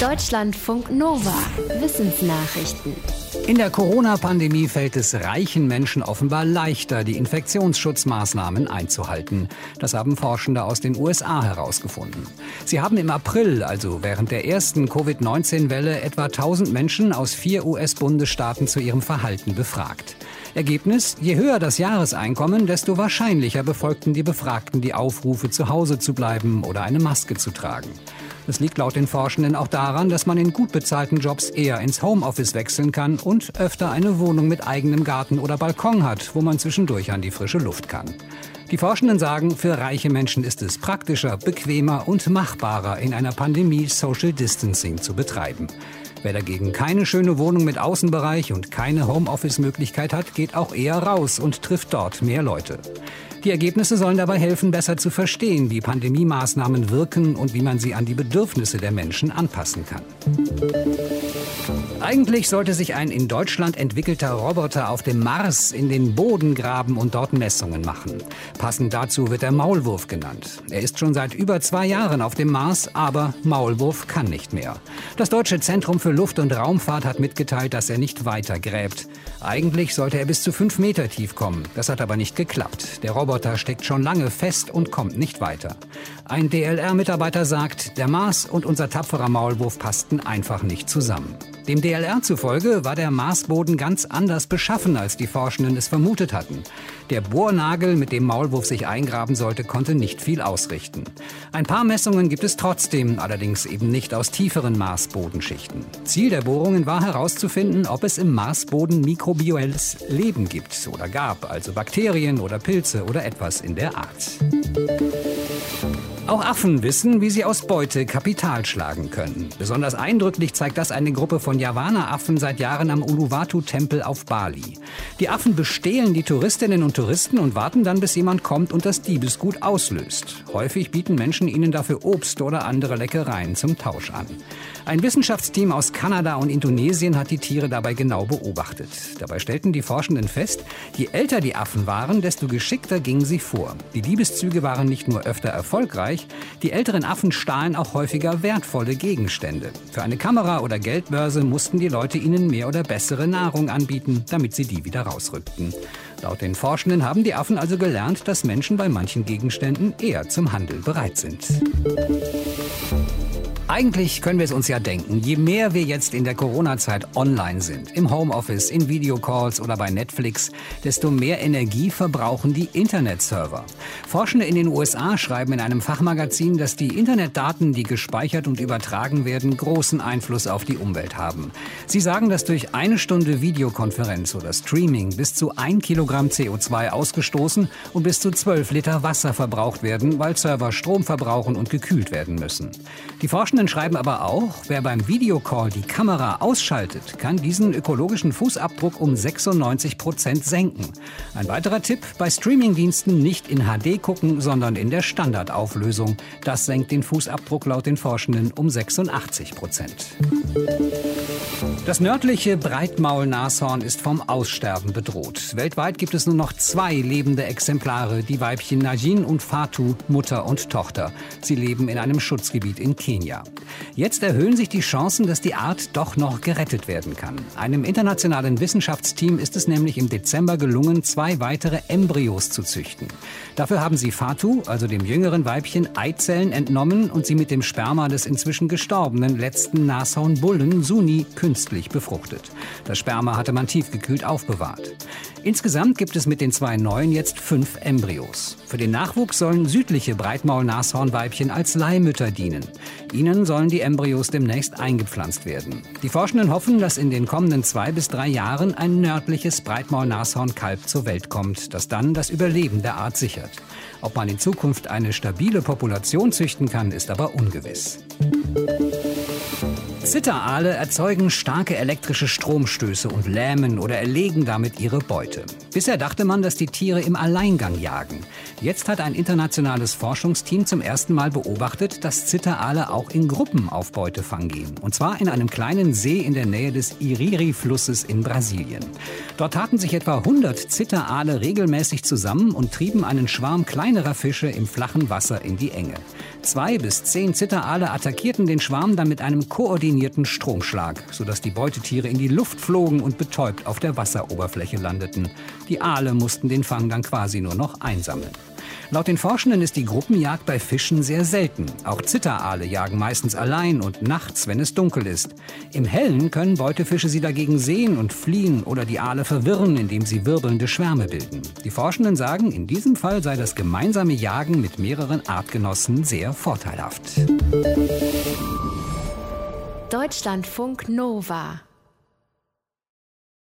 Deutschlandfunk Nova. Wissensnachrichten. In der Corona-Pandemie fällt es reichen Menschen offenbar leichter, die Infektionsschutzmaßnahmen einzuhalten. Das haben Forschende aus den USA herausgefunden. Sie haben im April, also während der ersten Covid-19-Welle, etwa 1000 Menschen aus vier US-Bundesstaaten zu ihrem Verhalten befragt. Ergebnis, je höher das Jahreseinkommen, desto wahrscheinlicher befolgten die Befragten die Aufrufe, zu Hause zu bleiben oder eine Maske zu tragen. Es liegt laut den Forschenden auch daran, dass man in gut bezahlten Jobs eher ins Homeoffice wechseln kann und öfter eine Wohnung mit eigenem Garten oder Balkon hat, wo man zwischendurch an die frische Luft kann. Die Forschenden sagen, für reiche Menschen ist es praktischer, bequemer und machbarer, in einer Pandemie Social Distancing zu betreiben. Wer dagegen keine schöne Wohnung mit Außenbereich und keine Homeoffice-Möglichkeit hat, geht auch eher raus und trifft dort mehr Leute. Die Ergebnisse sollen dabei helfen, besser zu verstehen, wie Pandemie-Maßnahmen wirken und wie man sie an die Bedürfnisse der Menschen anpassen kann. Eigentlich sollte sich ein in Deutschland entwickelter Roboter auf dem Mars in den Boden graben und dort Messungen machen. Passend dazu wird er Maulwurf genannt. Er ist schon seit über zwei Jahren auf dem Mars, aber Maulwurf kann nicht mehr. Das Deutsche Zentrum für Luft- und Raumfahrt hat mitgeteilt, dass er nicht weiter gräbt. Eigentlich sollte er bis zu fünf Meter tief kommen. Das hat aber nicht geklappt. Der Roboter steckt schon lange fest und kommt nicht weiter. Ein DLR-Mitarbeiter sagt, der Mars und unser tapferer Maulwurf passten einfach nicht zusammen. Dem DLR zufolge war der Marsboden ganz anders beschaffen, als die Forschenden es vermutet hatten. Der Bohrnagel, mit dem Maulwurf sich eingraben sollte, konnte nicht viel ausrichten. Ein paar Messungen gibt es trotzdem, allerdings eben nicht aus tieferen Marsbodenschichten. Ziel der Bohrungen war herauszufinden, ob es im Marsboden mikrobielles Leben gibt oder gab, also Bakterien oder Pilze oder etwas in der Art. Auch Affen wissen, wie sie aus Beute Kapital schlagen können. Besonders eindrücklich zeigt das eine Gruppe von Javana-Affen seit Jahren am Uluwatu-Tempel auf Bali. Die Affen bestehlen die Touristinnen und Touristen und warten dann, bis jemand kommt und das Diebesgut auslöst. Häufig bieten Menschen ihnen dafür Obst oder andere Leckereien zum Tausch an. Ein Wissenschaftsteam aus Kanada und Indonesien hat die Tiere dabei genau beobachtet. Dabei stellten die Forschenden fest, je älter die Affen waren, desto geschickter gingen sie vor. Die Diebeszüge waren nicht nur öfter erfolgreich, die älteren Affen stahlen auch häufiger wertvolle Gegenstände. Für eine Kamera oder Geldbörse mussten die Leute ihnen mehr oder bessere Nahrung anbieten, damit sie die wieder rausrückten. Laut den Forschenden haben die Affen also gelernt, dass Menschen bei manchen Gegenständen eher zum Handel bereit sind. Eigentlich können wir es uns ja denken, je mehr wir jetzt in der Corona-Zeit online sind, im Homeoffice, in Videocalls oder bei Netflix, desto mehr Energie verbrauchen die Internetserver. Forschende in den USA schreiben in einem Fachmagazin, dass die Internetdaten, die gespeichert und übertragen werden, großen Einfluss auf die Umwelt haben. Sie sagen, dass durch eine Stunde Videokonferenz oder Streaming bis zu ein Kilogramm CO2 ausgestoßen und bis zu zwölf Liter Wasser verbraucht werden, weil Server Strom verbrauchen und gekühlt werden müssen. Die Forschenden Forschenden schreiben aber auch, wer beim Videocall die Kamera ausschaltet, kann diesen ökologischen Fußabdruck um 96 Prozent senken. Ein weiterer Tipp, bei Streamingdiensten nicht in HD gucken, sondern in der Standardauflösung. Das senkt den Fußabdruck laut den Forschenden um 86 Prozent. Das nördliche Breitmaulnashorn ist vom Aussterben bedroht. Weltweit gibt es nur noch zwei lebende Exemplare, die Weibchen Najin und Fatu, Mutter und Tochter. Sie leben in einem Schutzgebiet in Kenia. Jetzt erhöhen sich die Chancen, dass die Art doch noch gerettet werden kann. Einem internationalen Wissenschaftsteam ist es nämlich im Dezember gelungen, zwei weitere Embryos zu züchten. Dafür haben sie Fatu, also dem jüngeren Weibchen, Eizellen entnommen und sie mit dem Sperma des inzwischen gestorbenen letzten Nashornbullen Suni künstlich befruchtet. Das Sperma hatte man tiefgekühlt aufbewahrt. Insgesamt gibt es mit den zwei neuen jetzt fünf Embryos. Für den Nachwuchs sollen südliche Breitmaul-Nashornweibchen als Leihmütter dienen. Ihnen sollen die Embryos demnächst eingepflanzt werden. Die Forschenden hoffen, dass in den kommenden zwei bis drei Jahren ein nördliches Breitmaul-Nashornkalb zur Welt kommt, das dann das Überleben der Art sichert. Ob man in Zukunft eine stabile Population züchten kann, ist aber ungewiss. Zitteraale erzeugen starke elektrische Stromstöße und lähmen oder erlegen damit ihre Beute. Bisher dachte man, dass die Tiere im Alleingang jagen. Jetzt hat ein internationales Forschungsteam zum ersten Mal beobachtet, dass Zitteraale auch in Gruppen auf Beutefang gehen. Und zwar in einem kleinen See in der Nähe des Iriri-Flusses in Brasilien. Dort taten sich etwa 100 Zitteraale regelmäßig zusammen und trieben einen Schwarm kleinerer Fische im flachen Wasser in die Enge. Zwei bis zehn Zitteraale attackierten den Schwarm dann mit einem koordinierten Stromschlag, sodass die Beutetiere in die Luft flogen und betäubt auf der Wasseroberfläche landeten. Die Aale mussten den Fang dann quasi nur noch einsammeln. Laut den Forschenden ist die Gruppenjagd bei Fischen sehr selten. Auch Zitteraale jagen meistens allein und nachts, wenn es dunkel ist. Im Hellen können Beutefische sie dagegen sehen und fliehen oder die Aale verwirren, indem sie wirbelnde Schwärme bilden. Die Forschenden sagen, in diesem Fall sei das gemeinsame Jagen mit mehreren Artgenossen sehr vorteilhaft. Deutschlandfunk Nova